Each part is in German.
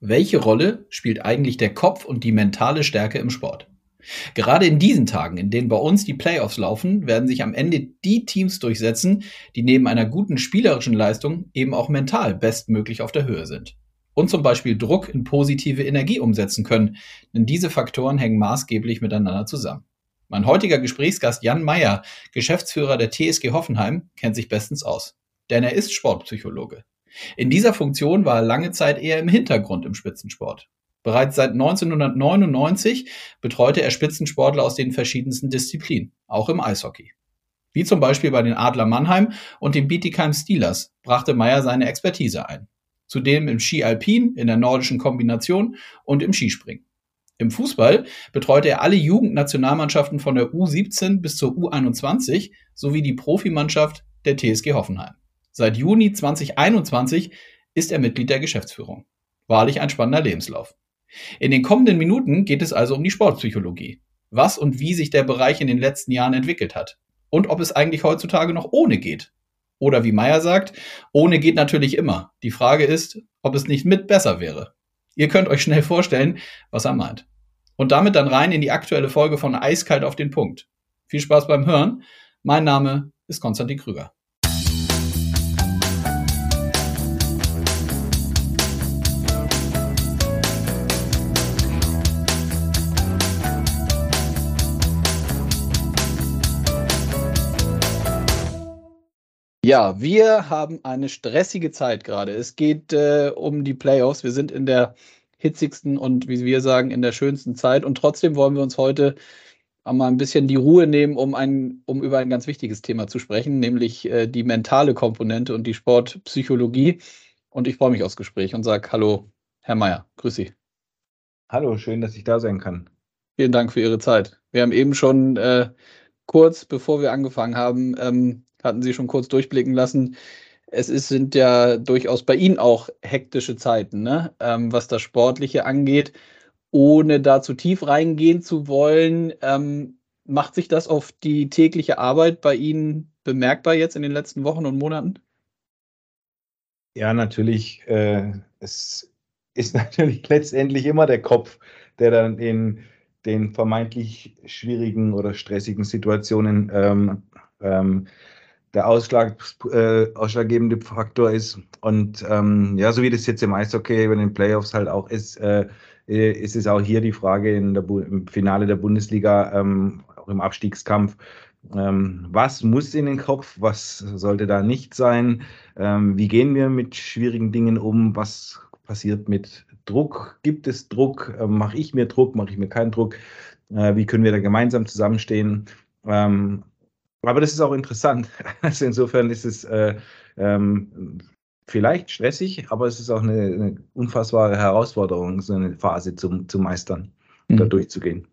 Welche Rolle spielt eigentlich der Kopf und die mentale Stärke im Sport? Gerade in diesen Tagen, in denen bei uns die Playoffs laufen, werden sich am Ende die Teams durchsetzen, die neben einer guten spielerischen Leistung eben auch mental bestmöglich auf der Höhe sind. Und zum Beispiel Druck in positive Energie umsetzen können, denn diese Faktoren hängen maßgeblich miteinander zusammen. Mein heutiger Gesprächsgast Jan Meyer, Geschäftsführer der TSG Hoffenheim, kennt sich bestens aus. Denn er ist Sportpsychologe. In dieser Funktion war er lange Zeit eher im Hintergrund im Spitzensport. Bereits seit 1999 betreute er Spitzensportler aus den verschiedensten Disziplinen, auch im Eishockey. Wie zum Beispiel bei den Adler Mannheim und den Bietigheim Steelers brachte Meyer seine Expertise ein. Zudem im Ski Alpin, in der nordischen Kombination und im Skispringen. Im Fußball betreute er alle Jugendnationalmannschaften von der U17 bis zur U21 sowie die Profimannschaft der TSG Hoffenheim. Seit Juni 2021 ist er Mitglied der Geschäftsführung. Wahrlich ein spannender Lebenslauf. In den kommenden Minuten geht es also um die Sportpsychologie. Was und wie sich der Bereich in den letzten Jahren entwickelt hat. Und ob es eigentlich heutzutage noch ohne geht. Oder wie Meyer sagt, ohne geht natürlich immer. Die Frage ist, ob es nicht mit besser wäre. Ihr könnt euch schnell vorstellen, was er meint. Und damit dann rein in die aktuelle Folge von Eiskalt auf den Punkt. Viel Spaß beim Hören. Mein Name ist Konstantin Krüger. Ja, wir haben eine stressige Zeit gerade. Es geht äh, um die Playoffs. Wir sind in der hitzigsten und, wie wir sagen, in der schönsten Zeit. Und trotzdem wollen wir uns heute mal ein bisschen die Ruhe nehmen, um, ein, um über ein ganz wichtiges Thema zu sprechen, nämlich äh, die mentale Komponente und die Sportpsychologie. Und ich freue mich aufs Gespräch und sage Hallo, Herr Mayer. Grüß Sie. Hallo, schön, dass ich da sein kann. Vielen Dank für Ihre Zeit. Wir haben eben schon äh, kurz, bevor wir angefangen haben, ähm, hatten Sie schon kurz durchblicken lassen. Es ist, sind ja durchaus bei Ihnen auch hektische Zeiten, ne? Ähm, was das Sportliche angeht. Ohne da zu tief reingehen zu wollen, ähm, macht sich das auf die tägliche Arbeit bei Ihnen bemerkbar jetzt in den letzten Wochen und Monaten? Ja, natürlich. Äh, es ist natürlich letztendlich immer der Kopf, der dann in den vermeintlich schwierigen oder stressigen Situationen ähm, ähm, der Ausschlag, äh, ausschlaggebende Faktor ist. Und ähm, ja, so wie das jetzt im Eishockey über den Playoffs halt auch ist, äh, äh ist es auch hier die Frage in der im Finale der Bundesliga, ähm, auch im Abstiegskampf. Ähm, was muss in den Kopf, was sollte da nicht sein? Ähm, wie gehen wir mit schwierigen Dingen um? Was passiert mit Druck? Gibt es Druck? Ähm, mache ich mir Druck? Mache ich mir keinen Druck? Äh, wie können wir da gemeinsam zusammenstehen? Ähm, aber das ist auch interessant. Also insofern ist es äh, ähm, vielleicht stressig, aber es ist auch eine, eine, unfassbare Herausforderung, so eine Phase zu, zu meistern, mhm. da durchzugehen.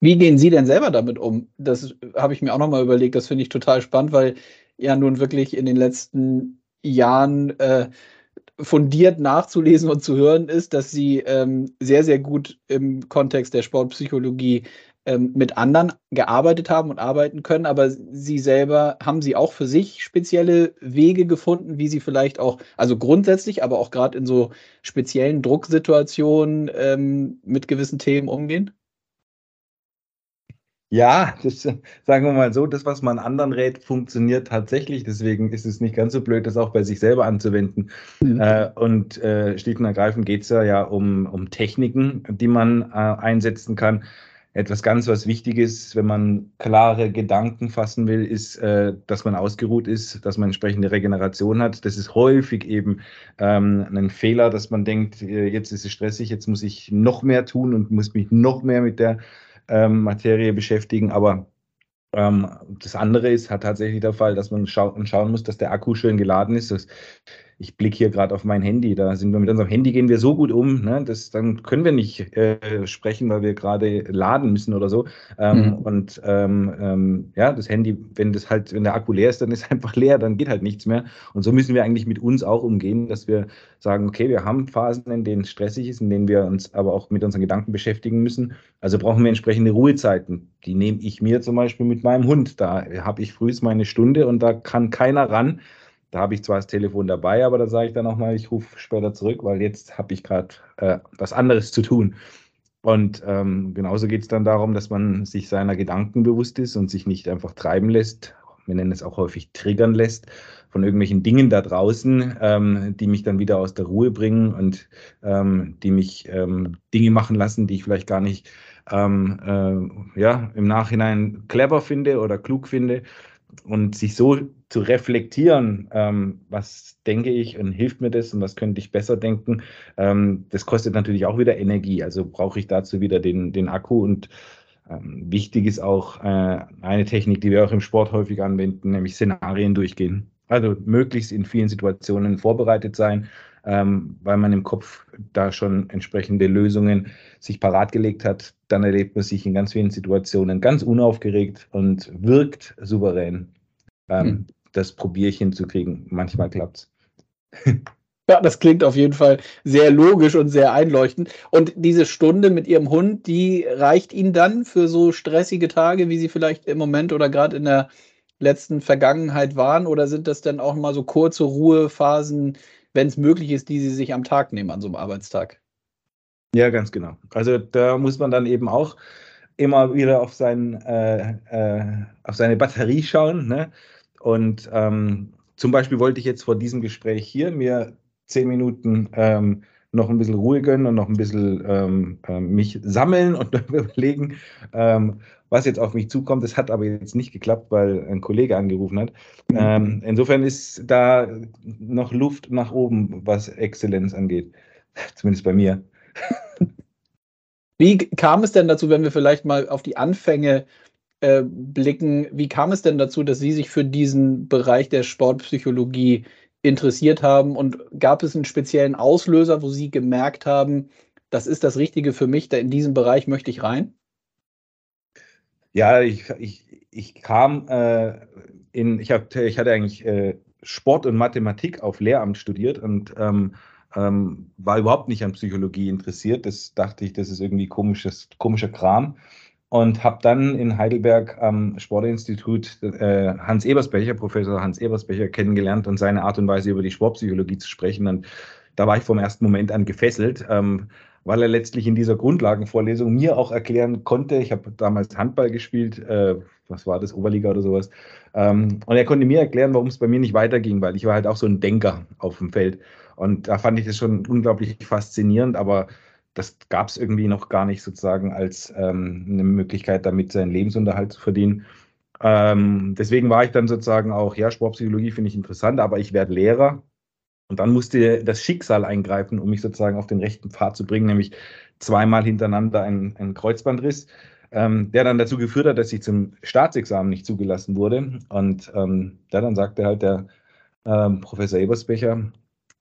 Wie gehen Sie denn selber damit um? Das habe ich mir auch nochmal überlegt. Das finde ich total spannend, weil ja nun wirklich in den letzten Jahren äh, fundiert nachzulesen und zu hören ist, dass Sie ähm, sehr, sehr gut im Kontext der Sportpsychologie ähm, mit anderen gearbeitet haben und arbeiten können, aber Sie selber haben Sie auch für sich spezielle Wege gefunden, wie Sie vielleicht auch, also grundsätzlich, aber auch gerade in so speziellen Drucksituationen ähm, mit gewissen Themen umgehen? Ja, das, sagen wir mal so, das, was man anderen rät, funktioniert tatsächlich. Deswegen ist es nicht ganz so blöd, das auch bei sich selber anzuwenden. Mhm. Äh, und äh, schlicht und ergreifend geht es ja, ja um, um Techniken, die man äh, einsetzen kann etwas ganz was Wichtiges, wenn man klare Gedanken fassen will, ist, äh, dass man ausgeruht ist, dass man entsprechende Regeneration hat. Das ist häufig eben ähm, ein Fehler, dass man denkt, äh, jetzt ist es stressig, jetzt muss ich noch mehr tun und muss mich noch mehr mit der ähm, Materie beschäftigen. Aber ähm, das andere ist, hat tatsächlich der Fall, dass man schau schauen muss, dass der Akku schön geladen ist. Das ich blicke hier gerade auf mein Handy, da sind wir mit unserem Handy gehen wir so gut um, ne, das, dann können wir nicht äh, sprechen, weil wir gerade laden müssen oder so. Ähm, mhm. Und ähm, ähm, ja, das Handy, wenn das halt, wenn der Akku leer ist, dann ist einfach leer, dann geht halt nichts mehr. Und so müssen wir eigentlich mit uns auch umgehen, dass wir sagen, okay, wir haben Phasen, in denen es stressig ist, in denen wir uns aber auch mit unseren Gedanken beschäftigen müssen. Also brauchen wir entsprechende Ruhezeiten. Die nehme ich mir zum Beispiel mit meinem Hund. Da habe ich frühst meine Stunde und da kann keiner ran Da habe ich zwar das Telefon dabei, aber da sage ich dann auch mal, ich rufe später zurück, weil jetzt habe ich gerade äh, was anderes zu tun. Und ähm, genauso geht es dann darum, dass man sich seiner Gedanken bewusst ist und sich nicht einfach treiben lässt. Wir nennen es auch häufig triggern lässt von irgendwelchen Dingen da draußen, ähm, die mich dann wieder aus der Ruhe bringen und ähm, die mich ähm, Dinge machen lassen, die ich vielleicht gar nicht ähm, äh, ja, im Nachhinein clever finde oder klug finde. Und sich so zu reflektieren, ähm, was denke ich und hilft mir das und was könnte ich besser denken, ähm, das kostet natürlich auch wieder Energie. Also brauche ich dazu wieder den, den Akku und ähm, wichtig ist auch äh, eine Technik, die wir auch im Sport häufig anwenden, nämlich Szenarien durchgehen. Also möglichst in vielen Situationen vorbereitet sein, ähm, weil man im Kopf da schon entsprechende Lösungen sich parat gelegt hat. Dann erlebt man sich in ganz vielen Situationen ganz unaufgeregt und wirkt souverän. Ähm, hm. Das probiere ich hinzukriegen. Manchmal klappt es. Ja, das klingt auf jeden Fall sehr logisch und sehr einleuchtend. Und diese Stunde mit Ihrem Hund, die reicht Ihnen dann für so stressige Tage, wie Sie vielleicht im Moment oder gerade in der letzten Vergangenheit waren? Oder sind das dann auch mal so kurze Ruhephasen, wenn es möglich ist, die Sie sich am Tag nehmen an so einem Arbeitstag? Ja, ganz genau. Also da muss man dann eben auch immer wieder auf, sein, äh, äh, auf seine Batterie schauen. Ne? Und ähm, zum Beispiel wollte ich jetzt vor diesem Gespräch hier mir zehn Minuten ähm, noch ein bisschen Ruhe gönnen und noch ein bisschen ähm, äh, mich sammeln und überlegen, ähm, was jetzt auf mich zukommt. Das hat aber jetzt nicht geklappt, weil ein Kollege angerufen hat. Mhm. Ähm, insofern ist da noch Luft nach oben, was Exzellenz angeht. Zumindest bei mir. Wie kam es denn dazu, wenn wir vielleicht mal auf die Anfänge äh, blicken, wie kam es denn dazu, dass Sie sich für diesen Bereich der Sportpsychologie interessiert haben und gab es einen speziellen Auslöser, wo Sie gemerkt haben, das ist das Richtige für mich, da in diesen Bereich möchte ich rein? Ja, ich, ich, ich kam äh, in, ich, hab, ich hatte eigentlich äh, Sport und Mathematik auf Lehramt studiert und ähm, ähm, war überhaupt nicht an Psychologie interessiert. Das dachte ich, das ist irgendwie komisches, komischer Kram. Und habe dann in Heidelberg am Sportinstitut äh, Hans Ebersbecher, Professor Hans Ebersbecher, kennengelernt und seine Art und Weise über die Sportpsychologie zu sprechen. Und da war ich vom ersten Moment an gefesselt. Ähm, weil er letztlich in dieser Grundlagenvorlesung mir auch erklären konnte, ich habe damals Handball gespielt, äh, was war das, Oberliga oder sowas, ähm, und er konnte mir erklären, warum es bei mir nicht weiterging, weil ich war halt auch so ein Denker auf dem Feld. Und da fand ich das schon unglaublich faszinierend, aber das gab es irgendwie noch gar nicht sozusagen als ähm, eine Möglichkeit, damit seinen Lebensunterhalt zu verdienen. Ähm, deswegen war ich dann sozusagen auch, ja, Sportpsychologie finde ich interessant, aber ich werde Lehrer und dann musste das Schicksal eingreifen, um mich sozusagen auf den rechten Pfad zu bringen, nämlich zweimal hintereinander ein, ein Kreuzbandriss, ähm, der dann dazu geführt hat, dass ich zum Staatsexamen nicht zugelassen wurde. Und ähm, ja, dann sagte halt der ähm, Professor Ebersbecher,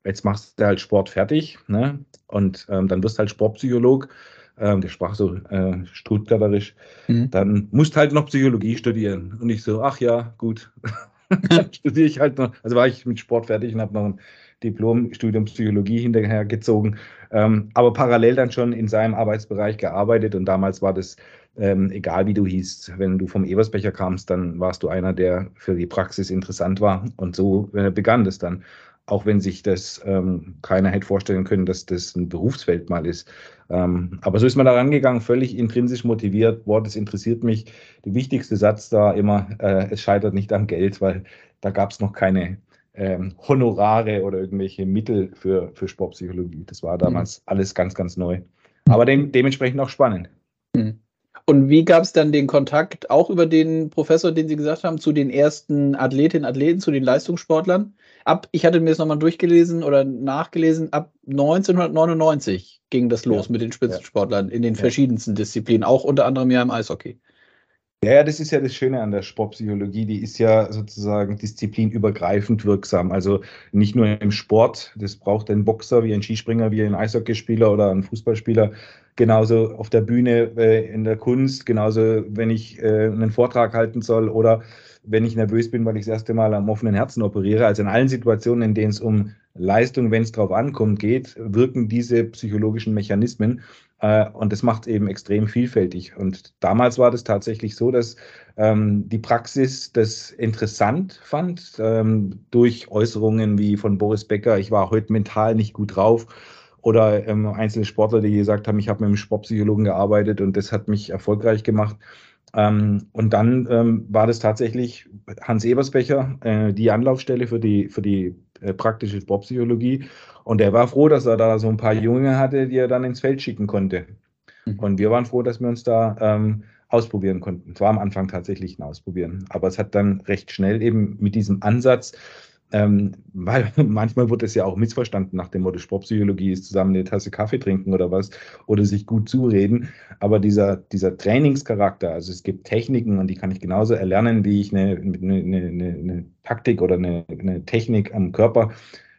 jetzt machst du halt Sport fertig ne? und ähm, dann wirst du halt Sportpsycholog. Ähm, der sprach so äh, stuttgarterisch. Mhm. Dann musst halt noch Psychologie studieren. Und ich so, ach ja, gut. studiere ich halt noch. Also war ich mit Sport fertig und habe noch ein Diplom-Studium Psychologie hinterhergezogen, ähm, aber parallel dann schon in seinem Arbeitsbereich gearbeitet und damals war das ähm, egal wie du hießt, wenn du vom Eversbecher kamst, dann warst du einer, der für die Praxis interessant war und so äh, begann das dann. Auch wenn sich das ähm, keiner hätte vorstellen können, dass das ein Berufsfeld mal ist. Ähm, aber so ist man da rangegangen, völlig intrinsisch motiviert. Boah, das interessiert mich. Der wichtigste Satz da immer, äh, es scheitert nicht am Geld, weil da gab es noch keine ähm, Honorare oder irgendwelche Mittel für, für Sportpsychologie. Das war damals mhm. alles ganz, ganz neu. Aber de dementsprechend auch spannend. Mhm. Und wie gab es dann den Kontakt auch über den Professor, den Sie gesagt haben, zu den ersten Athletinnen, Athleten, zu den Leistungssportlern? Ab, ich hatte mir das nochmal durchgelesen oder nachgelesen, ab 1999 ging das los ja. mit den Spitzensportlern in den ja. verschiedensten Disziplinen, auch unter anderem ja im Eishockey. Ja, ja, das ist ja das Schöne an der Sportpsychologie. Die ist ja sozusagen disziplinübergreifend wirksam. Also nicht nur im Sport, das braucht ein Boxer wie ein Skispringer, wie ein Eishockeyspieler oder ein Fußballspieler. Genauso auf der Bühne, äh, in der Kunst, genauso wenn ich äh, einen Vortrag halten soll oder wenn ich nervös bin, weil ich das erste Mal am offenen Herzen operiere. Also in allen Situationen, in denen es um Leistung, wenn es drauf ankommt, geht, wirken diese psychologischen Mechanismen. Äh, und das macht eben extrem vielfältig. Und damals war das tatsächlich so, dass ähm, die Praxis das interessant fand, ähm, durch Äußerungen wie von Boris Becker, ich war heute mental nicht gut drauf. Oder ähm, einzelne Sportler, die gesagt haben, ich habe mit einem Sportpsychologen gearbeitet und das hat mich erfolgreich gemacht. Ähm, und dann ähm, war das tatsächlich Hans Ebersbecher, äh, die Anlaufstelle für die, für die äh, praktische Sportpsychologie. Und er war froh, dass er da so ein paar Junge hatte, die er dann ins Feld schicken konnte. Mhm. Und wir waren froh, dass wir uns da ähm, ausprobieren konnten. Es war am Anfang tatsächlich ein Ausprobieren. Aber es hat dann recht schnell eben mit diesem Ansatz ähm, weil manchmal wird es ja auch missverstanden nach dem Motto, Sportpsychologie ist zusammen eine Tasse Kaffee trinken oder was oder sich gut zureden. Aber dieser, dieser Trainingscharakter, also es gibt Techniken und die kann ich genauso erlernen, wie ich eine, eine, eine, eine Taktik oder eine, eine Technik am Körper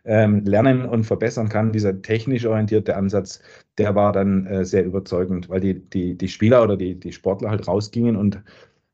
ähm, lernen und verbessern kann. Dieser technisch orientierte Ansatz, der war dann äh, sehr überzeugend, weil die, die, die Spieler oder die, die Sportler halt rausgingen und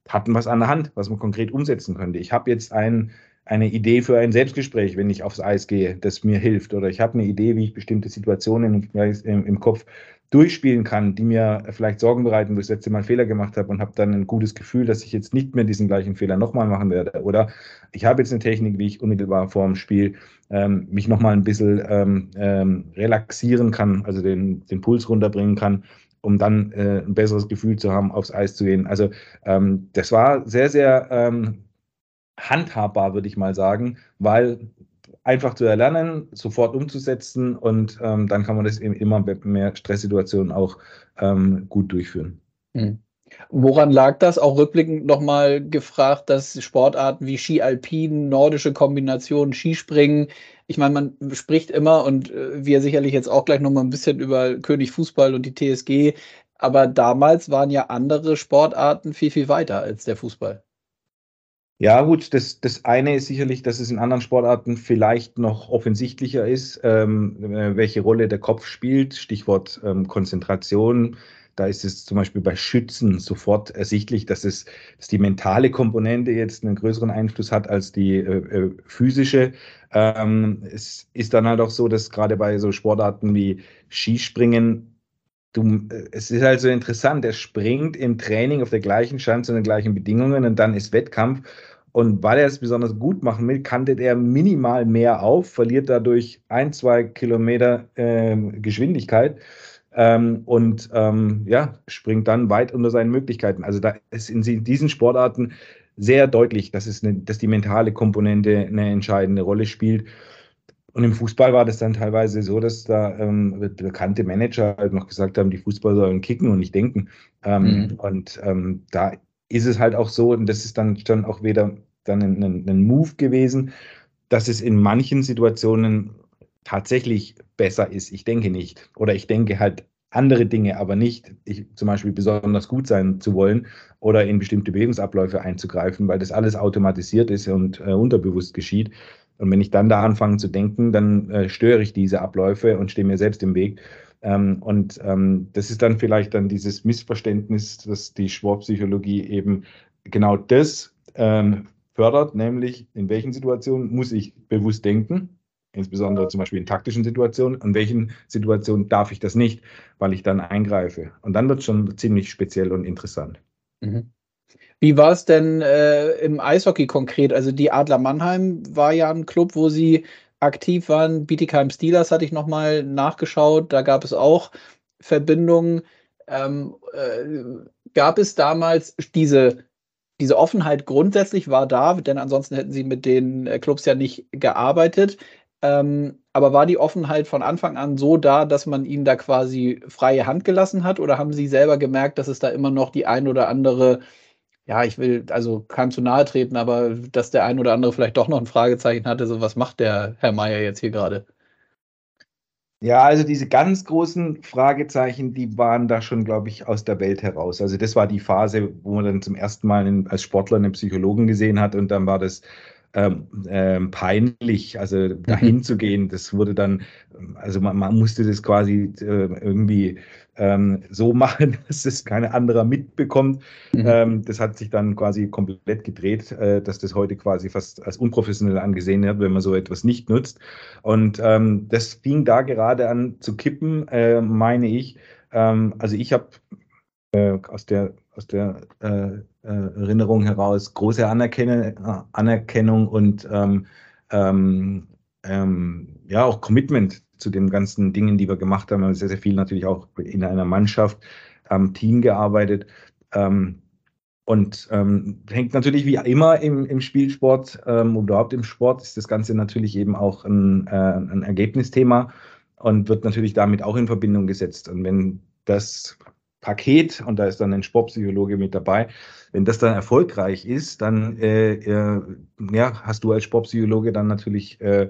hatten was an der Hand, was man konkret umsetzen könnte. Ich habe jetzt einen eine Idee für ein Selbstgespräch, wenn ich aufs Eis gehe, das mir hilft. Oder ich habe eine Idee, wie ich bestimmte Situationen im, im, Kopf durchspielen kann, die mir vielleicht Sorgen bereiten, wo ich das letzte Mal Fehler gemacht habe und habe dann ein gutes Gefühl, dass ich jetzt nicht mehr diesen gleichen Fehler nochmal machen werde. Oder ich habe jetzt eine Technik, wie ich unmittelbar vor dem Spiel ähm, mich nochmal ein bisschen ähm, ähm, relaxieren kann, also den, den Puls runterbringen kann um dann äh, ein besseres Gefühl zu haben, aufs Eis zu gehen. Also ähm, das war sehr, sehr ähm, handhabbar, würde ich mal sagen, weil einfach zu erlernen, sofort umzusetzen und ähm, dann kann man das eben immer bei mehr Stresssituationen auch ähm, gut durchführen. Mhm. Woran lag das? Auch rückblickend nochmal gefragt, dass Sportarten wie Ski Alpin, nordische Kombinationen, Skispringen, ich meine, man spricht immer und äh, wir sicherlich jetzt auch gleich nochmal ein bisschen über König Fußball und die TSG, aber damals waren ja andere Sportarten viel, viel weiter als der Fußball. Ja, gut, das, das eine ist sicherlich, dass es in anderen Sportarten vielleicht noch offensichtlicher ist, ähm, äh, welche Rolle der Kopf spielt. Stichwort ähm, Konzentration. Da ist es zum Beispiel bei Schützen sofort ersichtlich, dass es dass die mentale Komponente jetzt einen größeren Einfluss hat als die äh, äh physische. Ähm, es ist dann halt auch so, dass gerade bei so Sportarten wie Skispringen du, äh, es ist halt so interessant, er springt im Training auf der gleichen Schanze und den gleichen Bedingungen und dann ist Wettkampf. Und weil er es besonders gut machen will, kantet er minimal mehr auf, verliert dadurch ein, zwei Kilometer äh, Geschwindigkeit ähm, und ähm, ja, springt dann weit unter seinen Möglichkeiten. Also da ist in diesen Sportarten sehr deutlich, dass, es eine, dass die mentale Komponente eine entscheidende Rolle spielt. Und im Fußball war das dann teilweise so, dass da ähm, bekannte Manager halt noch gesagt haben, die Fußballer sollen kicken und nicht denken. Ähm, mhm. Und ähm, da ist es halt auch so, und das ist dann schon auch wieder dann ein, ein, ein Move gewesen, dass es in manchen Situationen tatsächlich besser ist. Ich denke nicht. Oder ich denke halt andere Dinge, aber nicht ich, zum Beispiel besonders gut sein zu wollen oder in bestimmte Bewegungsabläufe einzugreifen, weil das alles automatisiert ist und äh, unterbewusst geschieht. Und wenn ich dann da anfange zu denken, dann äh, störe ich diese Abläufe und stehe mir selbst im Weg. Ähm, und ähm, das ist dann vielleicht dann dieses Missverständnis, dass die Sportpsychologie eben genau das ähm, fördert, nämlich in welchen Situationen muss ich bewusst denken, insbesondere zum Beispiel in taktischen Situationen, in welchen Situationen darf ich das nicht, weil ich dann eingreife. Und dann wird es schon ziemlich speziell und interessant. Mhm. Wie war es denn äh, im Eishockey konkret? Also die Adler Mannheim war ja ein Club, wo sie aktiv waren. Bietigheim Steelers hatte ich nochmal nachgeschaut. Da gab es auch Verbindungen. Ähm, äh, gab es damals diese, diese Offenheit grundsätzlich war da, denn ansonsten hätten sie mit den äh, Clubs ja nicht gearbeitet. Ähm, aber war die Offenheit von Anfang an so da, dass man ihnen da quasi freie Hand gelassen hat? Oder haben sie selber gemerkt, dass es da immer noch die ein oder andere ja, ich will also keinem zu nahe treten, aber dass der ein oder andere vielleicht doch noch ein Fragezeichen hatte, so was macht der Herr Meier jetzt hier gerade? Ja, also diese ganz großen Fragezeichen, die waren da schon, glaube ich, aus der Welt heraus. Also das war die Phase, wo man dann zum ersten Mal einen, als Sportler einen Psychologen gesehen hat und dann war das ähm, ähm, peinlich, also dahin mhm. zu gehen. Das wurde dann, also man, man musste das quasi äh, irgendwie ähm, so machen, dass es kein anderer mitbekommt. Mhm. Ähm, das hat sich dann quasi komplett gedreht, äh, dass das heute quasi fast als unprofessionell angesehen wird, wenn man so etwas nicht nutzt. Und ähm, das fing da gerade an zu kippen, äh, meine ich. Ähm, also ich habe äh, aus der, aus der äh, äh, Erinnerung heraus große Anerkennung, Anerkennung und ähm, ähm, ähm, ja auch Commitment zu den ganzen Dingen, die wir gemacht haben. Wir haben sehr, sehr viel natürlich auch in einer Mannschaft am Team gearbeitet. Ähm, und ähm, hängt natürlich wie immer im, im Spielsport ähm, und überhaupt im Sport ist das Ganze natürlich eben auch ein, äh, ein Ergebnisthema und wird natürlich damit auch in Verbindung gesetzt. Und wenn das Paket, und da ist dann ein Sportpsychologe mit dabei, wenn das dann erfolgreich ist, dann äh, äh, ja, hast du als Sportpsychologe dann natürlich äh,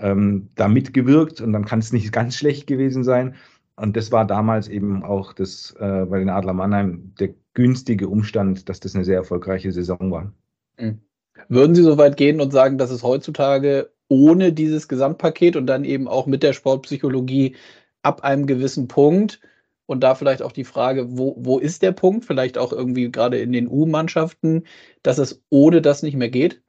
ähm, da mitgewirkt und dann kann es nicht ganz schlecht gewesen sein. Und das war damals eben auch das äh, bei den Adler Mannheim der günstige Umstand, dass das eine sehr erfolgreiche Saison war. Mhm. Würden Sie so weit gehen und sagen, dass es heutzutage ohne dieses Gesamtpaket und dann eben auch mit der Sportpsychologie ab einem gewissen Punkt und da vielleicht auch die Frage, wo, wo ist der Punkt, vielleicht auch irgendwie gerade in den U-Mannschaften, dass es ohne das nicht mehr geht?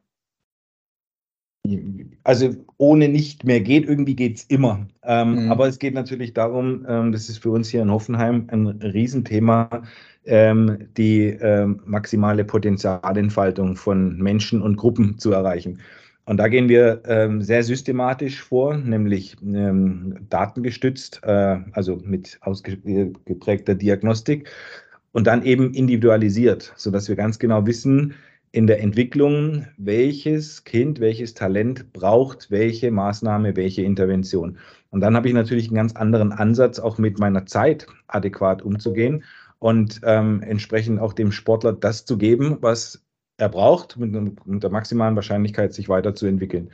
Also ohne nicht mehr geht, irgendwie geht es immer. Ähm, mhm. Aber es geht natürlich darum, ähm, das ist für uns hier in Hoffenheim ein Riesenthema, ähm, die ähm, maximale Potenzialentfaltung von Menschen und Gruppen zu erreichen. Und da gehen wir ähm, sehr systematisch vor, nämlich ähm, datengestützt, äh, also mit ausgeprägter Diagnostik und dann eben individualisiert, sodass wir ganz genau wissen, in der Entwicklung, welches Kind, welches Talent braucht welche Maßnahme, welche Intervention. Und dann habe ich natürlich einen ganz anderen Ansatz, auch mit meiner Zeit adäquat umzugehen und ähm, entsprechend auch dem Sportler das zu geben, was er braucht, mit, mit der maximalen Wahrscheinlichkeit sich weiterzuentwickeln.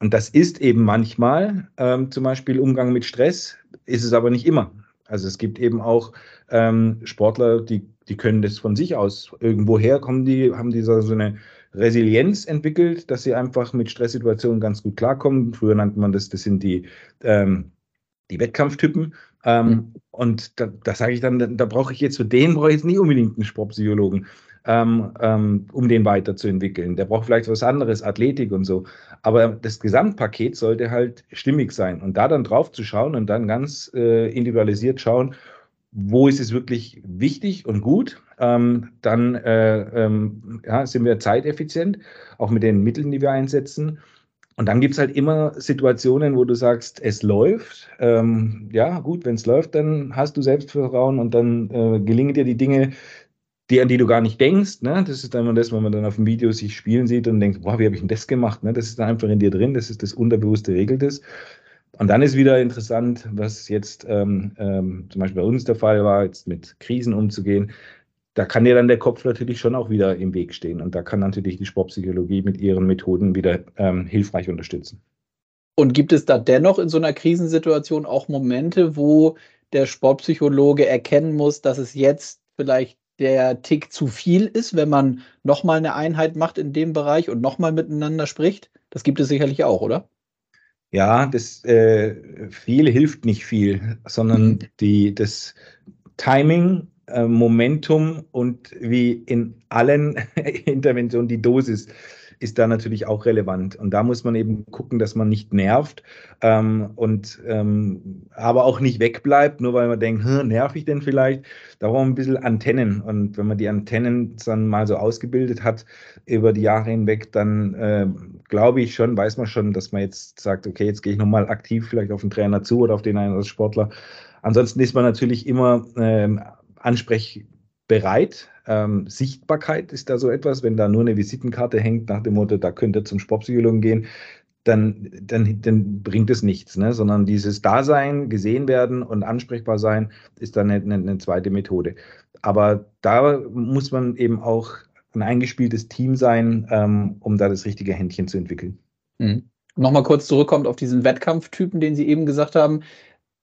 Und das ist eben manchmal ähm, zum Beispiel Umgang mit Stress, ist es aber nicht immer. Also es gibt eben auch ähm, Sportler, die, die können das von sich aus. Irgendwoher kommen die, haben die so eine Resilienz entwickelt, dass sie einfach mit Stresssituationen ganz gut klarkommen. Früher nannte man das, das sind die, ähm, die Wettkampftypen. Ähm, mhm. Und da, da sage ich dann, da, da brauche ich jetzt für den brauche ich jetzt nicht unbedingt einen Sportpsychologen ähm, ähm, um den weiterzuentwickeln. Der braucht vielleicht was anderes, Athletik und so. Aber das Gesamtpaket sollte halt stimmig sein. Und da dann drauf zu schauen und dann ganz äh, individualisiert schauen, wo ist es wirklich wichtig und gut, ähm, dann äh, ähm, ja, sind wir zeiteffizient, auch mit den Mitteln, die wir einsetzen. Und dann gibt es halt immer Situationen, wo du sagst, es läuft. Ähm, ja, gut, wenn es läuft, dann hast du Selbstvertrauen und dann äh, gelingen dir die Dinge, die, an die du gar nicht denkst. Ne? Das ist dann immer das, wenn man dann auf dem Video sich spielen sieht und denkt, boah, wie habe ich denn das gemacht? Ne? Das ist dann einfach in dir drin, das ist das Unterbewusste regelt es. Und dann ist wieder interessant, was jetzt ähm, ähm, zum Beispiel bei uns der Fall war, jetzt mit Krisen umzugehen. Da kann dir dann der Kopf natürlich schon auch wieder im Weg stehen. Und da kann natürlich die Sportpsychologie mit ihren Methoden wieder ähm, hilfreich unterstützen. Und gibt es da dennoch in so einer Krisensituation auch Momente, wo der Sportpsychologe erkennen muss, dass es jetzt vielleicht der Tick zu viel ist, wenn man nochmal eine Einheit macht in dem Bereich und nochmal miteinander spricht? Das gibt es sicherlich auch, oder? Ja, das äh, viel hilft nicht viel, sondern mhm. die, das Timing, äh, Momentum und wie in allen Interventionen die Dosis ist da natürlich auch relevant. Und da muss man eben gucken, dass man nicht nervt ähm, und ähm, aber auch nicht wegbleibt, nur weil man denkt, nerv ich denn vielleicht? Da brauchen wir ein bisschen Antennen. Und wenn man die Antennen dann mal so ausgebildet hat über die Jahre hinweg, dann äh, glaube ich schon, weiß man schon, dass man jetzt sagt, okay, jetzt gehe ich nochmal aktiv vielleicht auf den Trainer zu oder auf den einen als Sportler. Ansonsten ist man natürlich immer ähm, ansprechbereit, ähm, Sichtbarkeit ist da so etwas, wenn da nur eine Visitenkarte hängt nach dem Motto, da könnt ihr zum Sportpsychologen gehen, dann, dann, dann bringt es nichts, ne? sondern dieses Dasein, gesehen werden und ansprechbar sein, ist dann eine, eine, zweite Methode. Aber da muss man eben auch ein eingespieltes Team sein, ähm, um da das richtige Händchen zu entwickeln. Mhm. Nochmal kurz zurückkommt auf diesen Wettkampftypen, den Sie eben gesagt haben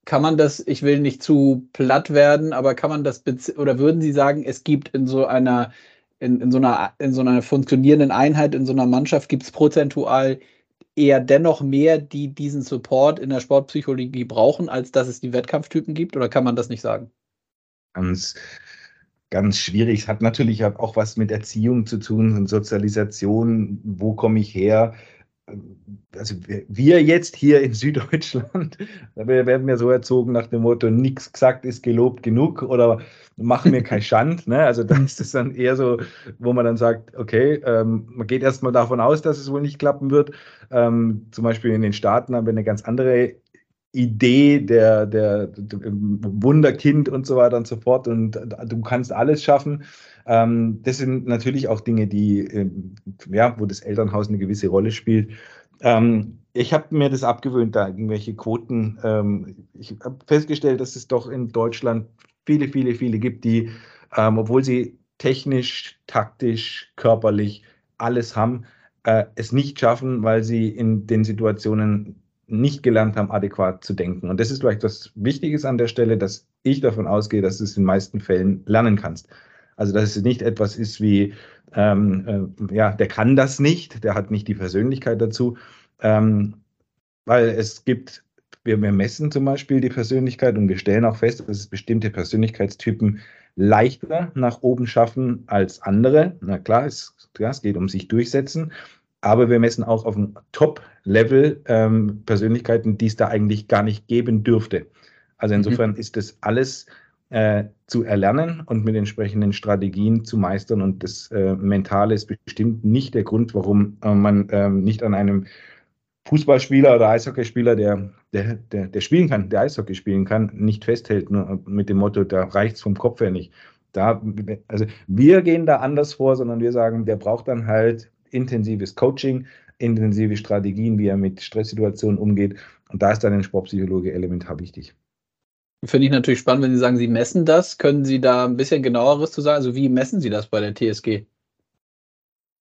kann man das, ich will nicht zu platt werden, aber kann man das, oder würden Sie sagen, es gibt in so einer in, in, so einer, in so einer funktionierenden Einheit, in so einer Mannschaft gibt es prozentual eher dennoch mehr, die diesen Support in der Sportpsychologie brauchen, als dass es die Wettkampftypen gibt? Oder kann man das nicht sagen? Ganz, ganz schwierig. Es hat natürlich auch was mit Erziehung zu tun und Sozialisation. Wo komme ich her? Also wir jetzt hier in Süddeutschland, wir werden ja so erzogen nach dem Motto, nichts gesagt ist gelobt genug oder machen mir kein Schand. Ne? Also da ist es dann eher so, wo man dann sagt, okay, ähm, man geht erstmal davon aus, dass es wohl nicht klappen wird. Ähm, zum Beispiel in den Staaten haben wir eine ganz andere Idee der, der, der Wunderkind und so weiter und so fort und du kannst alles schaffen. Ähm, das sind natürlich auch Dinge, die, äh, ja, wo das Elternhaus eine gewisse Rolle spielt. Ähm, ich habe mir das abgewöhnt, da irgendwelche Quoten. Ähm, ich habe festgestellt, dass es doch in Deutschland viele, viele, viele gibt, die, ähm, obwohl sie technisch, taktisch, körperlich alles haben, äh, es nicht schaffen, weil sie in den Situationen nicht gelernt haben, adäquat zu denken. Und das ist vielleicht was Wichtiges an der Stelle, dass ich davon ausgehe, dass du es in den meisten Fällen lernen kannst. Also dass es nicht etwas ist wie, ähm, äh, ja, der kann das nicht, der hat nicht die Persönlichkeit dazu, ähm, weil es gibt, wir, wir messen zum Beispiel die Persönlichkeit und wir stellen auch fest, dass es bestimmte Persönlichkeitstypen leichter nach oben schaffen als andere. Na klar, es, ja, es geht um sich durchsetzen, aber wir messen auch auf dem Top-Level ähm, Persönlichkeiten, die es da eigentlich gar nicht geben dürfte. Also mhm. insofern mhm. ist das alles äh, zu erlernen und mit entsprechenden Strategien zu meistern. Und das äh, Mentale ist bestimmt nicht der Grund, warum äh, man ähm, nicht an einem Fußballspieler oder Eishockeyspieler, der, der, der, der spielen kann, der Eishockey spielen kann, nicht festhält, nur mit dem Motto, da reicht es vom Kopf her nicht. Da, also wir gehen da anders vor, sondern wir sagen, der braucht dann halt intensives Coaching, intensive Strategien, wie er mit Stresssituationen umgeht. Und da ist dann ein Sportpsychologe elementar wichtig. Finde ich natürlich spannend, wenn Sie sagen, Sie messen das. Können Sie da ein bisschen genaueres zu sagen? Also wie messen Sie das bei der TSG?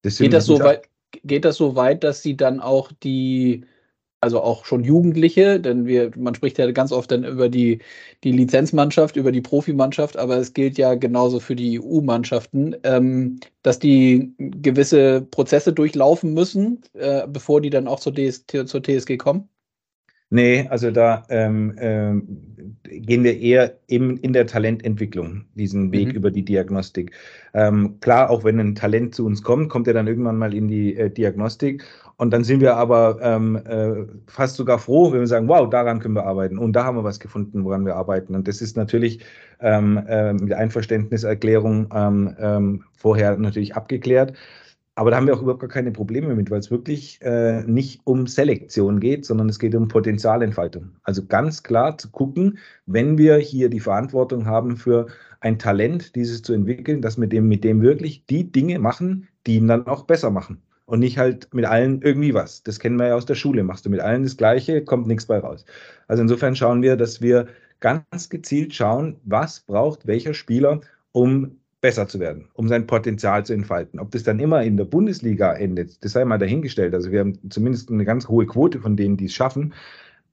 Das geht, das so weit, geht das so weit, dass Sie dann auch die, also auch schon Jugendliche, denn wir, man spricht ja ganz oft dann über die, die Lizenzmannschaft, über die Profimannschaft, aber es gilt ja genauso für die EU-Mannschaften, ähm, dass die gewisse Prozesse durchlaufen müssen, äh, bevor die dann auch zur, DS, zur TSG kommen? Nee, also da ähm, ähm, gehen wir eher im, in der Talententwicklung diesen Weg mhm. über die Diagnostik. Ähm, klar, auch wenn ein Talent zu uns kommt, kommt er dann irgendwann mal in die äh, Diagnostik. Und dann sind wir aber ähm, äh, fast sogar froh, wenn wir sagen, wow, daran können wir arbeiten. Und da haben wir was gefunden, woran wir arbeiten. Und das ist natürlich ähm, äh, mit Einverständniserklärung ähm, vorher natürlich abgeklärt. Aber da haben wir auch überhaupt gar keine Probleme mit, weil es wirklich äh, nicht um Selektion geht, sondern es geht um Potenzialentfaltung. Also ganz klar zu gucken, wenn wir hier die Verantwortung haben für ein Talent, dieses zu entwickeln, dass wir dem, mit dem wirklich die Dinge machen, die ihn dann auch besser machen. Und nicht halt mit allen irgendwie was. Das kennen wir ja aus der Schule. Machst du mit allen das Gleiche, kommt nichts bei raus. Also insofern schauen wir, dass wir ganz gezielt schauen, was braucht welcher Spieler, um besser zu werden, um sein Potenzial zu entfalten. Ob das dann immer in der Bundesliga endet, das sei mal dahingestellt. Also wir haben zumindest eine ganz hohe Quote von denen, die es schaffen.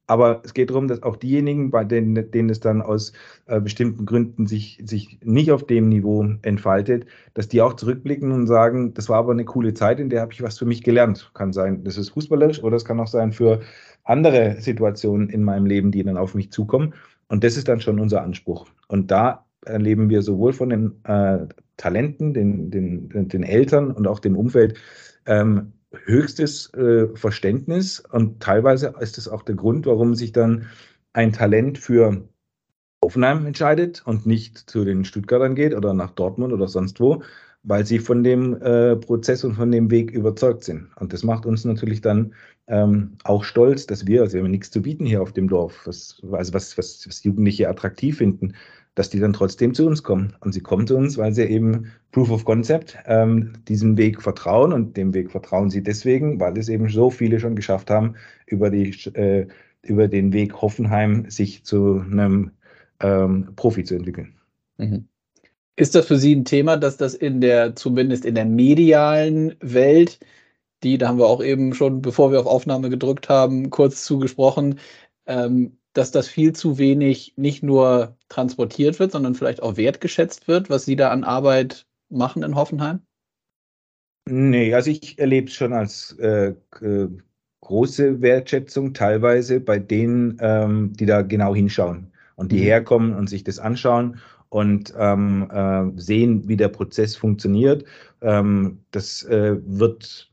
Aber es geht darum, dass auch diejenigen, bei denen, denen es dann aus äh, bestimmten Gründen sich, sich nicht auf dem Niveau entfaltet, dass die auch zurückblicken und sagen, das war aber eine coole Zeit, in der habe ich was für mich gelernt. Kann sein, das ist fußballerisch oder es kann auch sein für andere Situationen in meinem Leben, die dann auf mich zukommen. Und das ist dann schon unser Anspruch. Und da erleben wir sowohl von den äh, Talenten, den, den, den Eltern und auch dem Umfeld ähm, höchstes äh, Verständnis und teilweise ist es auch der Grund, warum sich dann ein Talent für Offenheim entscheidet und nicht zu den Stuttgartern geht oder nach Dortmund oder sonst wo, weil sie von dem äh, Prozess und von dem Weg überzeugt sind. Und das macht uns natürlich dann ähm, auch stolz, dass wir, also wir haben nichts zu bieten hier auf dem Dorf, was, also was, was, was Jugendliche attraktiv finden, dass die dann trotzdem zu uns kommen. Und sie kommen zu uns, weil sie eben Proof of Concept ähm, diesem Weg vertrauen. Und dem Weg vertrauen sie deswegen, weil es eben so viele schon geschafft haben, über, die, äh, über den Weg Hoffenheim sich zu einem ähm, Profi zu entwickeln. Mhm. Ist das für Sie ein Thema, dass das in der, zumindest in der medialen Welt, die, da haben wir auch eben schon, bevor wir auf Aufnahme gedrückt haben, kurz zugesprochen, ähm, dass das viel zu wenig nicht nur transportiert wird, sondern vielleicht auch wertgeschätzt wird, was Sie da an Arbeit machen in Hoffenheim? Nee, also ich erlebe es schon als äh, große Wertschätzung teilweise bei denen, ähm, die da genau hinschauen und die mhm. herkommen und sich das anschauen und ähm, äh, sehen, wie der Prozess funktioniert. Ähm, das äh, wird,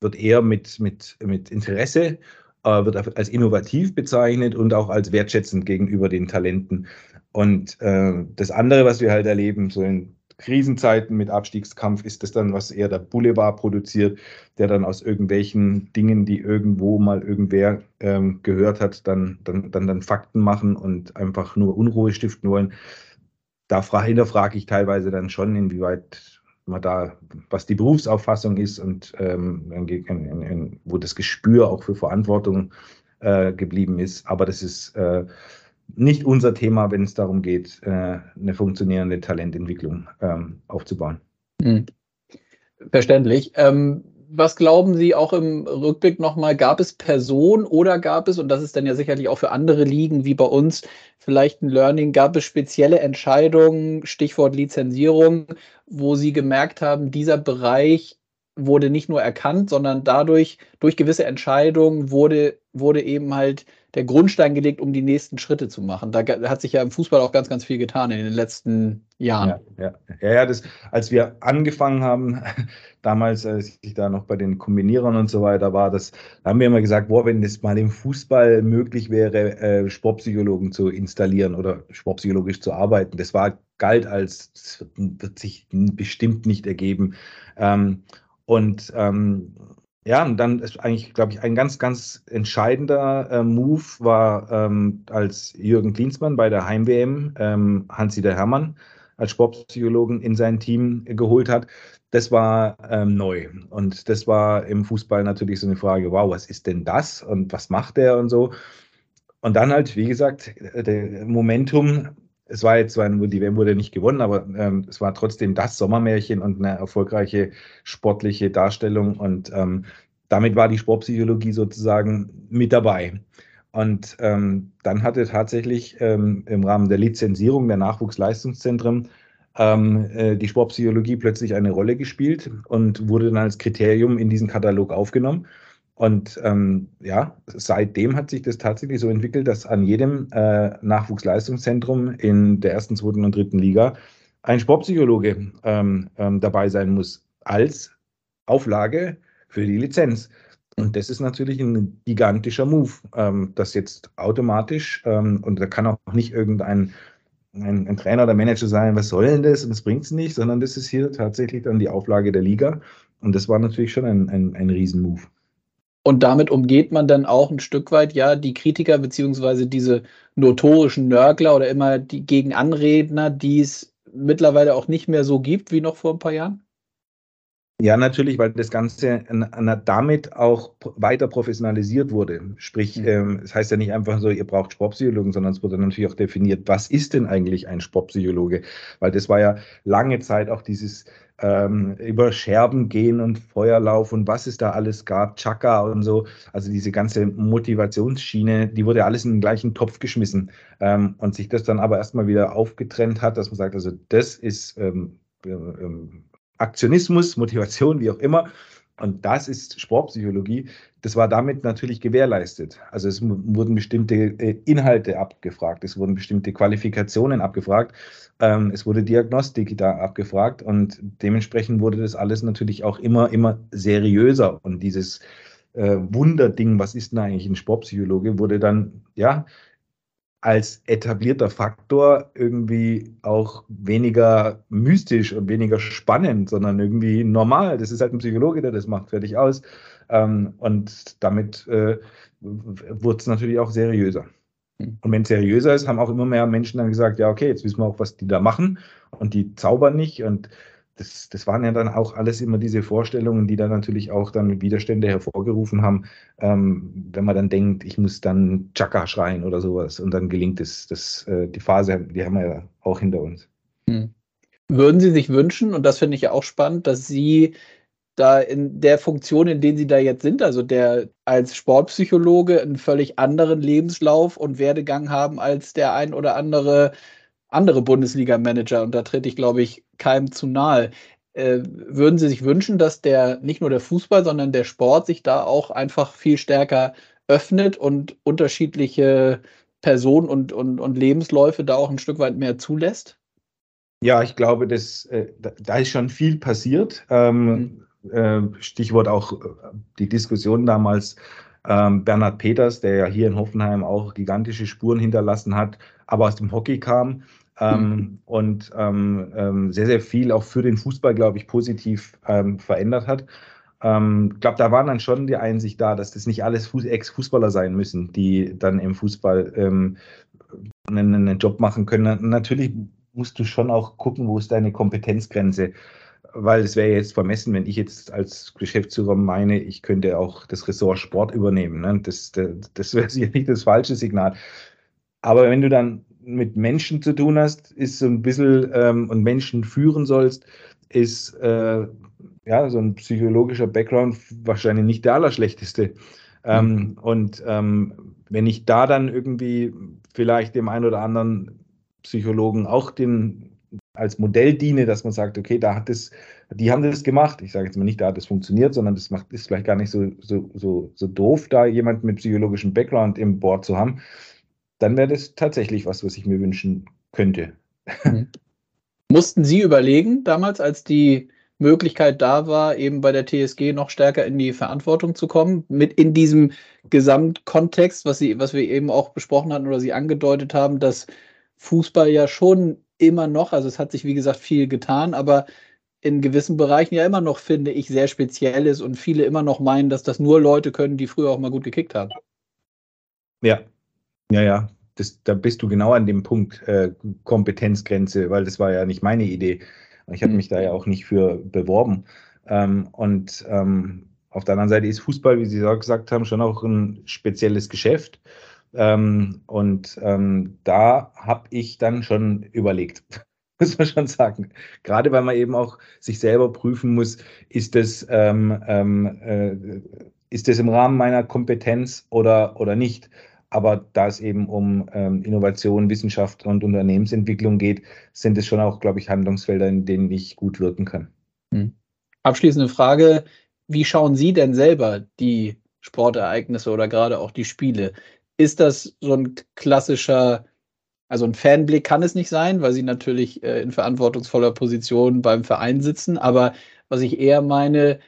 wird eher mit, mit, mit Interesse, wird als innovativ bezeichnet und auch als wertschätzend gegenüber den Talenten. Und äh, das andere, was wir halt erleben, so in Krisenzeiten mit Abstiegskampf ist das dann, was eher der Boulevard produziert, der dann aus irgendwelchen Dingen, die irgendwo mal irgendwer ähm, gehört hat, dann, dann, dann, dann Fakten machen und einfach nur Unruhe stiften wollen. Da hinterfrage ich teilweise dann schon, inwieweit man da, was die Berufsauffassung ist und ähm, in, in, in, wo das Gespür auch für Verantwortung äh, geblieben ist. Aber das ist äh, nicht unser Thema, wenn es darum geht, äh, eine funktionierende Talententwicklung ähm, aufzubauen. Hm. Verständlich. Ähm, was glauben Sie auch im Rückblick nochmal, gab es Personen oder gab es, und das ist dann ja sicherlich auch für andere Ligen wie bei uns, vielleicht ein Learning, gab es spezielle Entscheidungen, Stichwort Lizenzierung, wo Sie gemerkt haben, dieser Bereich wurde nicht nur erkannt, sondern dadurch, durch gewisse Entscheidungen wurde, wurde eben halt der Grundstein gelegt, um die nächsten Schritte zu machen. Da hat sich ja im Fußball auch ganz, ganz viel getan in den letzten Jahren. Ja, ja, ja, das, als wir angefangen haben, damals, als ich da noch bei den Kombinierern und so weiter war, das da haben wir immer gesagt, boah, wenn das mal im Fußball möglich wäre, äh, Sportpsychologen zu installieren oder sportpsychologisch zu arbeiten, das war galt als, das wird, wird sich bestimmt nicht ergeben. Ähm, und ähm, ja, und dann ist eigentlich, glaube ich, ein ganz, ganz entscheidender äh, Move war, ähm, als Jürgen Klinsmann bei der Heim-WM ähm, Hans-Dieter Hermann als Sportpsychologen in sein Team geholt hat. Das war ähm, neu. Und das war im Fußball natürlich so eine Frage, wow, was ist denn das und was macht der und so. Und dann halt, wie gesagt, der Momentum es war jetzt zwar, die WM wurde nicht gewonnen, aber ähm, es war trotzdem das Sommermärchen und eine erfolgreiche sportliche Darstellung. Und ähm, damit war die Sportpsychologie sozusagen mit dabei. Und ähm, dann hatte tatsächlich ähm, im Rahmen der Lizenzierung der Nachwuchsleistungszentren ähm, äh, die Sportpsychologie plötzlich eine Rolle gespielt und wurde dann als Kriterium in diesen Katalog aufgenommen. Und ähm, ja, seitdem hat sich das tatsächlich so entwickelt, dass an jedem äh, Nachwuchsleistungszentrum in der ersten, zweiten und dritten Liga ein Sportpsychologe ähm, ähm, dabei sein muss als Auflage für die Lizenz. Und das ist natürlich ein gigantischer Move, ähm, das jetzt automatisch, ähm, und da kann auch nicht irgendein ein, ein, Trainer oder Manager sein, was soll denn das und das bringt es nicht, sondern das ist hier tatsächlich dann die Auflage der Liga. Und das war natürlich schon ein, ein, ein Riesenmove. Und damit umgeht man dann auch ein Stück weit ja die Kritiker beziehungsweise diese notorischen Nörgler oder immer die Gegenanredner, die es mittlerweile auch nicht mehr so gibt wie noch vor ein paar Jahren? Ja, natürlich, weil das Ganze damit auch weiter professionalisiert wurde. Sprich, mhm. ähm, es heißt ja nicht einfach so, ihr braucht Sportpsychologen, sondern es wurde natürlich auch definiert, was ist denn eigentlich ein Sportpsychologe? Weil das war ja lange Zeit auch dieses ähm, über Scherben gehen und Feuerlauf und was es da alles gab, Chaka und so. Also diese ganze Motivationsschiene, die wurde alles in den gleichen Topf geschmissen ähm, und sich das dann aber erstmal wieder aufgetrennt hat, dass man sagt, also das ist ähm, äh, ähm, Aktionismus, Motivation, wie auch immer. Und das ist Sportpsychologie. Das war damit natürlich gewährleistet. Also es wurden bestimmte äh, Inhalte abgefragt, es wurden bestimmte Qualifikationen abgefragt, ähm, es wurde Diagnostik da abgefragt und dementsprechend wurde das alles natürlich auch immer, immer seriöser. Und dieses äh, Wunderding, was ist denn eigentlich ein Sportpsychologe, wurde dann, ja, als etablierter Faktor irgendwie auch weniger mystisch und weniger spannend, sondern irgendwie normal. Das ist halt ein Psychologe, der das macht, fertig aus. Ähm, und damit äh, wurde es natürlich auch seriöser. Hm. Und wenn es seriöser ist, haben auch immer mehr Menschen dann gesagt, ja, okay, jetzt wissen wir auch, was die da machen. Und die zaubern nicht. Und das, das waren ja dann auch alles immer diese Vorstellungen, die dann natürlich auch dann Widerstände hervorgerufen haben, ähm, wenn man dann denkt, ich muss dann Chaka schreien oder sowas und dann gelingt es. Das, äh, die Phase, die haben wir ja auch hinter uns. Hm. Würden Sie sich wünschen, und das finde ich ja auch spannend, dass Sie da in der Funktion, in der Sie da jetzt sind, also der als Sportpsychologe einen völlig anderen Lebenslauf und Werdegang haben als der ein oder andere andere Bundesliga-Manager und da trete ich, glaube ich, keinem zu nahe. Äh, würden Sie sich wünschen, dass der nicht nur der Fußball, sondern der Sport sich da auch einfach viel stärker öffnet und unterschiedliche Personen und, und, und Lebensläufe da auch ein Stück weit mehr zulässt? Ja, ich glaube, das, äh, da ist schon viel passiert. Ähm, mhm. äh, Stichwort auch äh, die Diskussion damals. Ähm, Bernhard Peters, der ja hier in Hoffenheim auch gigantische Spuren hinterlassen hat, aber aus dem Hockey kam, ähm, mhm. und ähm, ähm, sehr, sehr viel auch für den Fußball, glaube ich, positiv ähm, verändert hat. Ich ähm, glaube, da war dann schon die Einsicht da, dass das nicht alles Ex-Fußballer sein müssen, die dann im Fußball ähm, einen, einen, Job machen können. Natürlich musst du schon auch gucken, wo ist deine Kompetenzgrenze. Weil es wäre jetzt vermessen, wenn ich jetzt als Geschäftsführer meine, ich könnte auch das Ressort Sport übernehmen. Ne? Das, das, das wäre sicher nicht das falsche Signal. Aber wenn du dann mit Menschen zu tun hast, ist so ein bisschen ähm, und Menschen führen sollst, ist äh, ja so ein psychologischer Background wahrscheinlich nicht der allerschlechteste. Ähm, mhm. Und ähm, wenn ich da dann irgendwie vielleicht dem einen oder anderen Psychologen auch den als Modell diene, dass man sagt, okay, da hat es, die haben das gemacht. Ich sage jetzt mal nicht, da hat es funktioniert, sondern das macht, ist vielleicht gar nicht so, so, so, so doof, da jemand mit psychologischem Background im Board zu haben dann wäre das tatsächlich was, was ich mir wünschen könnte. Mhm. Mussten Sie überlegen, damals, als die Möglichkeit da war, eben bei der TSG noch stärker in die Verantwortung zu kommen, mit in diesem Gesamtkontext, was Sie, was wir eben auch besprochen hatten oder Sie angedeutet haben, dass Fußball ja schon immer noch, also es hat sich wie gesagt viel getan, aber in gewissen Bereichen ja immer noch, finde ich, sehr speziell ist und viele immer noch meinen, dass das nur Leute können, die früher auch mal gut gekickt haben. Ja, ja, ja, das, da bist du genau an dem Punkt äh, Kompetenzgrenze, weil das war ja nicht meine Idee. Ich habe mhm. mich da ja auch nicht für beworben. Ähm, und ähm, auf der anderen Seite ist Fußball, wie Sie auch gesagt haben, schon auch ein spezielles Geschäft. Ähm, und ähm, da habe ich dann schon überlegt, muss man schon sagen. Gerade weil man eben auch sich selber prüfen muss, ist das, ähm, ähm, äh, ist das im Rahmen meiner Kompetenz oder, oder nicht. Aber da es eben um ähm, Innovation, Wissenschaft und Unternehmensentwicklung geht, sind es schon auch, glaube ich, Handlungsfelder, in denen ich gut wirken kann. Hm. Abschließende Frage. Wie schauen Sie denn selber die Sportereignisse oder gerade auch die Spiele? Ist das so ein klassischer, also ein Fanblick kann es nicht sein, weil Sie natürlich äh, in verantwortungsvoller Position beim Verein sitzen. Aber was ich eher meine,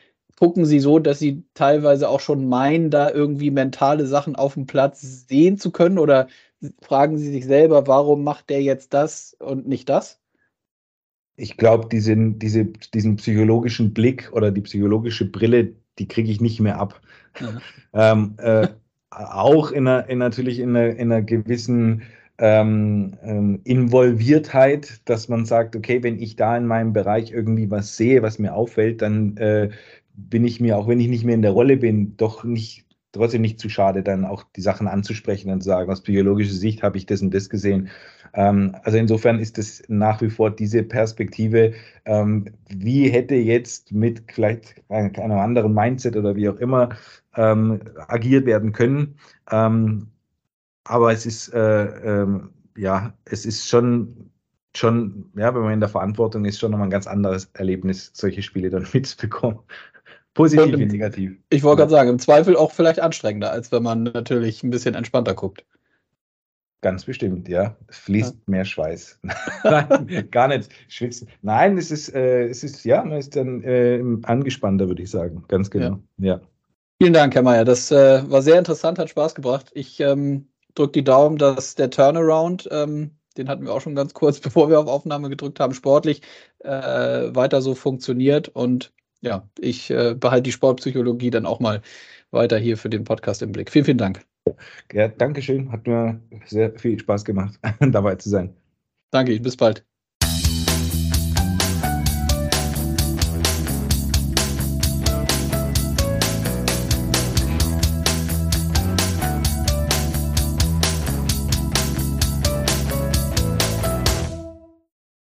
gucken sie so, dass sie teilweise auch schon meinen, da irgendwie mentale Sachen auf dem Platz sehen zu können? Oder fragen sie sich selber, warum macht der jetzt das und nicht das? Ich glaube, diesen, diese, diesen psychologischen Blick oder die psychologische Brille, die kriege ich nicht mehr ab. ähm, äh, auch in einer, in natürlich in einer, in einer gewissen ähm, ähm, Involviertheit, dass man sagt, okay, wenn ich da in meinem Bereich irgendwie was sehe, was mir auffällt, dann äh, bin ich mir, auch wenn ich nicht mehr in der Rolle bin, doch nicht trotzdem nicht zu schade, dann auch die Sachen anzusprechen und zu sagen, aus psychologischer Sicht habe ich das und das gesehen. Ähm, also insofern ist es nach wie vor diese Perspektive, ähm, wie hätte jetzt mit vielleicht einem anderen Mindset oder wie auch immer ähm, agiert werden können. Ähm, aber es ist, äh, ähm, ja, es ist schon schon, ja, wenn man in der Verantwortung ist, schon nochmal ein ganz anderes Erlebnis, solche Spiele dann mitzubekommen. Positiv wie negativ. Ich wollte gerade sagen, im Zweifel auch vielleicht anstrengender, als wenn man natürlich ein bisschen entspannter guckt. Ganz bestimmt, ja. Es fließt ja. mehr Schweiß. Nein, gar nicht schwitzen. Nein, es ist, äh, es ist, ja, man ist dann äh, angespannter, würde ich sagen. Ganz genau. Ja. ja. Vielen Dank, Herr Mayer. Das äh, war sehr interessant, hat Spaß gebracht. Ich ähm, drücke die Daumen, dass der Turnaround, ähm, den hatten wir auch schon ganz kurz, bevor wir auf Aufnahme gedrückt haben, sportlich äh, weiter so funktioniert und ja, ich äh, behalte die Sportpsychologie dann auch mal weiter hier für den Podcast im Blick. Vielen, vielen Dank. Ja, Dankeschön. Hat mir sehr viel Spaß gemacht, dabei zu sein. Danke, bis bald.